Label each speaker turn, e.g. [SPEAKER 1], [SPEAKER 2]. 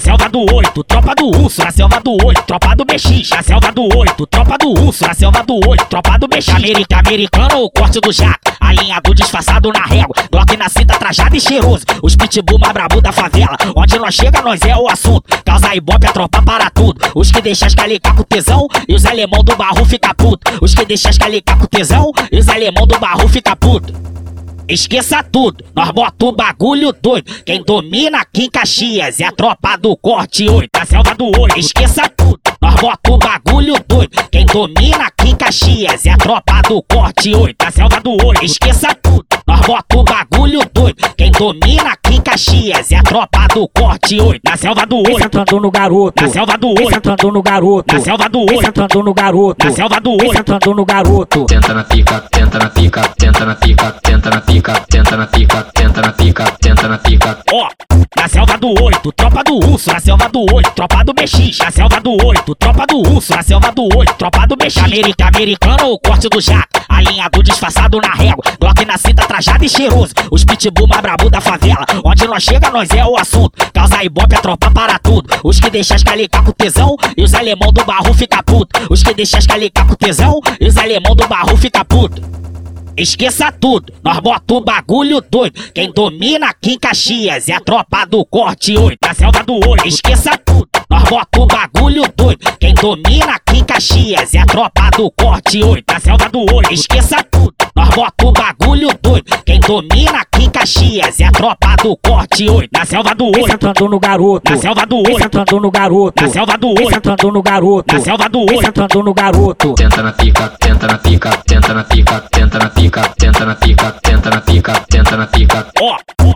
[SPEAKER 1] na selva do oito, tropa do urso, na selva do oito, tropa do BX, na selva do oito, tropa do urso, na selva do oito, tropa do BX. América, americano, o corte do jato, alinhado disfarçado na régua, Glock na cinta, trajado e cheiroso, os pitbull mais brabo da favela, onde nós chega, nós é o assunto, causa ibope, a tropa para tudo, os que deixam as calicar com tesão, e os alemão do barro fica puto, os que deixam as calicar com tesão, e os alemão do barro fica puto. Esqueça tudo, nós bota o bagulho doido. Quem domina aqui em Caxias é a tropa do corte 8, a selva do olho. Esqueça tudo, nós bota o bagulho doido. Quem domina aqui em Caxias é a tropa do corte 8, a selva do olho. Esqueça tudo, nós bota. Quem domina aqui em Caxias é a tropa do corte 8, na selva do
[SPEAKER 2] Vem
[SPEAKER 1] olho.
[SPEAKER 2] sentando no garoto.
[SPEAKER 1] Na selva do
[SPEAKER 2] Vem
[SPEAKER 1] olho.
[SPEAKER 2] sentando no garoto.
[SPEAKER 1] Na selva do
[SPEAKER 2] Vem
[SPEAKER 1] olho.
[SPEAKER 2] sentando no garoto.
[SPEAKER 1] Na selva do
[SPEAKER 2] Vem
[SPEAKER 1] olho.
[SPEAKER 2] sentando no garoto.
[SPEAKER 3] Tenta na pica, tenta na pica, tenta na pica, tenta na pica, tenta na pica, tenta na pica, tenta na pica.
[SPEAKER 1] Ó, na selva do oito, tropa do urso, na selva do oito, tropa do BX, na selva do oito, tropa do urso, na selva do oito, tropa do BX. América, americano, o corte do jato, alinhado disfarçado na régua, Glock na cinta, trajado e cheiroso, os pitbull mais brabo da favela, onde nós chega, nós é o assunto, causa ibope, a tropa para tudo, os que deixam as calicar com tesão, e os alemão do barro fica puto, os que deixam as calicar com tesão, e os alemão do barro fica puto. Esqueça tudo, nós bota o bagulho doido. Quem domina aqui em Caxias é a tropa do corte 8, na selva do olho. Esqueça tudo, nós bota o bagulho doido. Quem domina aqui em Caxias é a tropa do corte 8, na selva do olho. Esqueça tudo, nós bota o bagulho doido. Domina aqui em Caxias é a tropa do corte 8, na selva do
[SPEAKER 2] Vem
[SPEAKER 1] olho.
[SPEAKER 2] sentando no garoto.
[SPEAKER 1] Na selva do
[SPEAKER 2] Vem
[SPEAKER 1] olho.
[SPEAKER 2] sentando no garoto.
[SPEAKER 1] Na selva do
[SPEAKER 2] Vem
[SPEAKER 1] olho.
[SPEAKER 2] sentando no garoto.
[SPEAKER 1] Na selva do
[SPEAKER 2] Vem
[SPEAKER 1] olho.
[SPEAKER 2] sentando no garoto.
[SPEAKER 3] Tenta na pica, tenta na pica, tenta na pica, tenta na pica, tenta na pica, tenta na pica, tenta na pica.
[SPEAKER 1] Ó, ó.